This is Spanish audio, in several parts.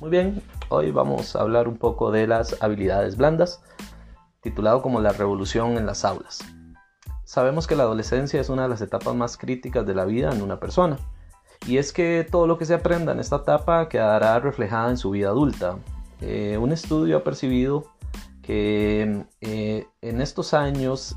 Muy bien, hoy vamos a hablar un poco de las habilidades blandas, titulado como la revolución en las aulas. Sabemos que la adolescencia es una de las etapas más críticas de la vida en una persona, y es que todo lo que se aprenda en esta etapa quedará reflejada en su vida adulta. Eh, un estudio ha percibido que eh, en estos años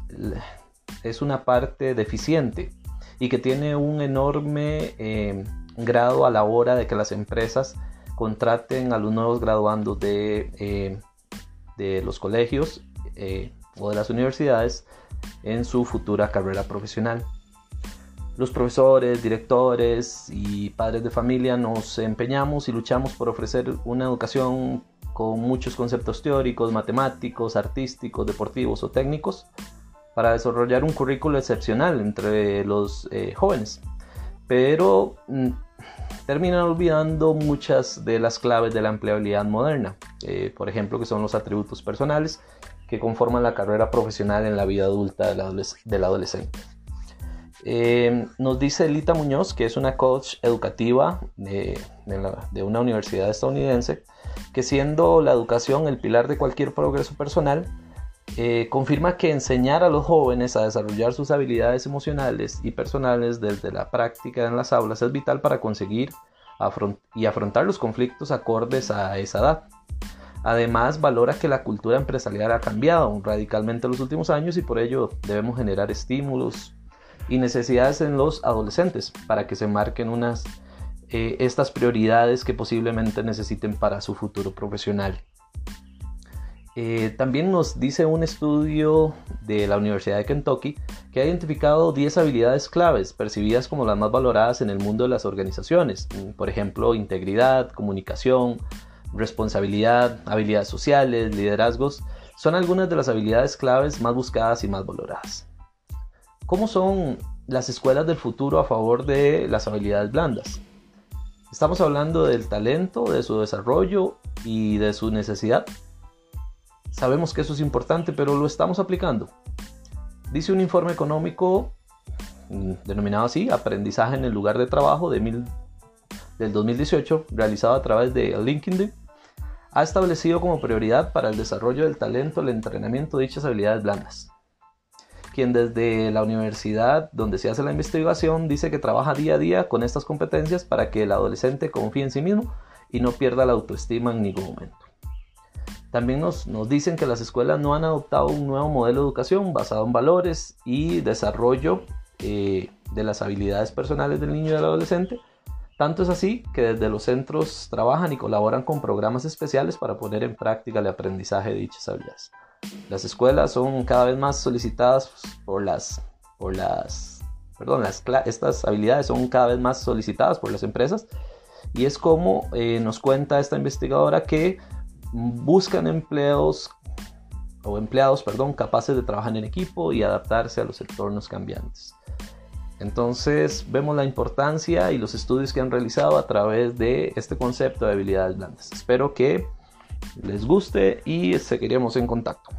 es una parte deficiente y que tiene un enorme eh, grado a la hora de que las empresas contraten a los nuevos graduandos de, eh, de los colegios eh, o de las universidades en su futura carrera profesional. Los profesores, directores y padres de familia nos empeñamos y luchamos por ofrecer una educación con muchos conceptos teóricos, matemáticos, artísticos, deportivos o técnicos para desarrollar un currículo excepcional entre los eh, jóvenes. Pero mm, terminan olvidando muchas de las claves de la empleabilidad moderna, eh, por ejemplo, que son los atributos personales que conforman la carrera profesional en la vida adulta del, adolescente. Eh, nos dice Lita Muñoz, que es una coach educativa de, de, una universidad estadounidense, que siendo la educación el pilar de cualquier progreso personal, eh, confirma que enseñar a los jóvenes a desarrollar sus habilidades emocionales y personales desde la práctica en las aulas es vital para conseguir y afrontar los conflictos acordes a esa edad. Además, valora que la cultura empresarial ha cambiado radicalmente en los últimos años y por ello debemos generar estímulos y necesidades en los adolescentes para que se marquen unas, eh, estas prioridades que posiblemente necesiten para su futuro profesional. Eh, también nos dice un estudio de la Universidad de Kentucky que ha identificado 10 habilidades claves percibidas como las más valoradas en el mundo de las organizaciones. Por ejemplo, integridad, comunicación, responsabilidad, habilidades sociales, liderazgos. Son algunas de las habilidades claves más buscadas y más valoradas. ¿Cómo son las escuelas del futuro a favor de las habilidades blandas? Estamos hablando del talento, de su desarrollo y de su necesidad. Sabemos que eso es importante, pero lo estamos aplicando. Dice un informe económico mm, denominado así, Aprendizaje en el lugar de trabajo de del 2018, realizado a través de LinkedIn, ha establecido como prioridad para el desarrollo del talento el entrenamiento de dichas habilidades blandas. Quien desde la universidad donde se hace la investigación dice que trabaja día a día con estas competencias para que el adolescente confíe en sí mismo y no pierda la autoestima en ningún momento. También nos, dicen que las escuelas no han adoptado un nuevo modelo de educación basado en valores y desarrollo eh, de las habilidades personales del niño y del adolescente. Tanto es así que desde los centros trabajan y colaboran con programas especiales para poner en práctica el aprendizaje de dichas habilidades. Las escuelas son cada vez más solicitadas por las, por las, perdón, estas habilidades son cada vez más solicitadas por las empresas y es como eh, nos cuenta esta investigadora que buscan empleos o empleados, perdón, capaces de trabajar en equipo y adaptarse a los entornos cambiantes. Entonces vemos la importancia y los estudios que han realizado a través de este concepto de habilidades blandas. Espero que les guste y seguiremos en contacto.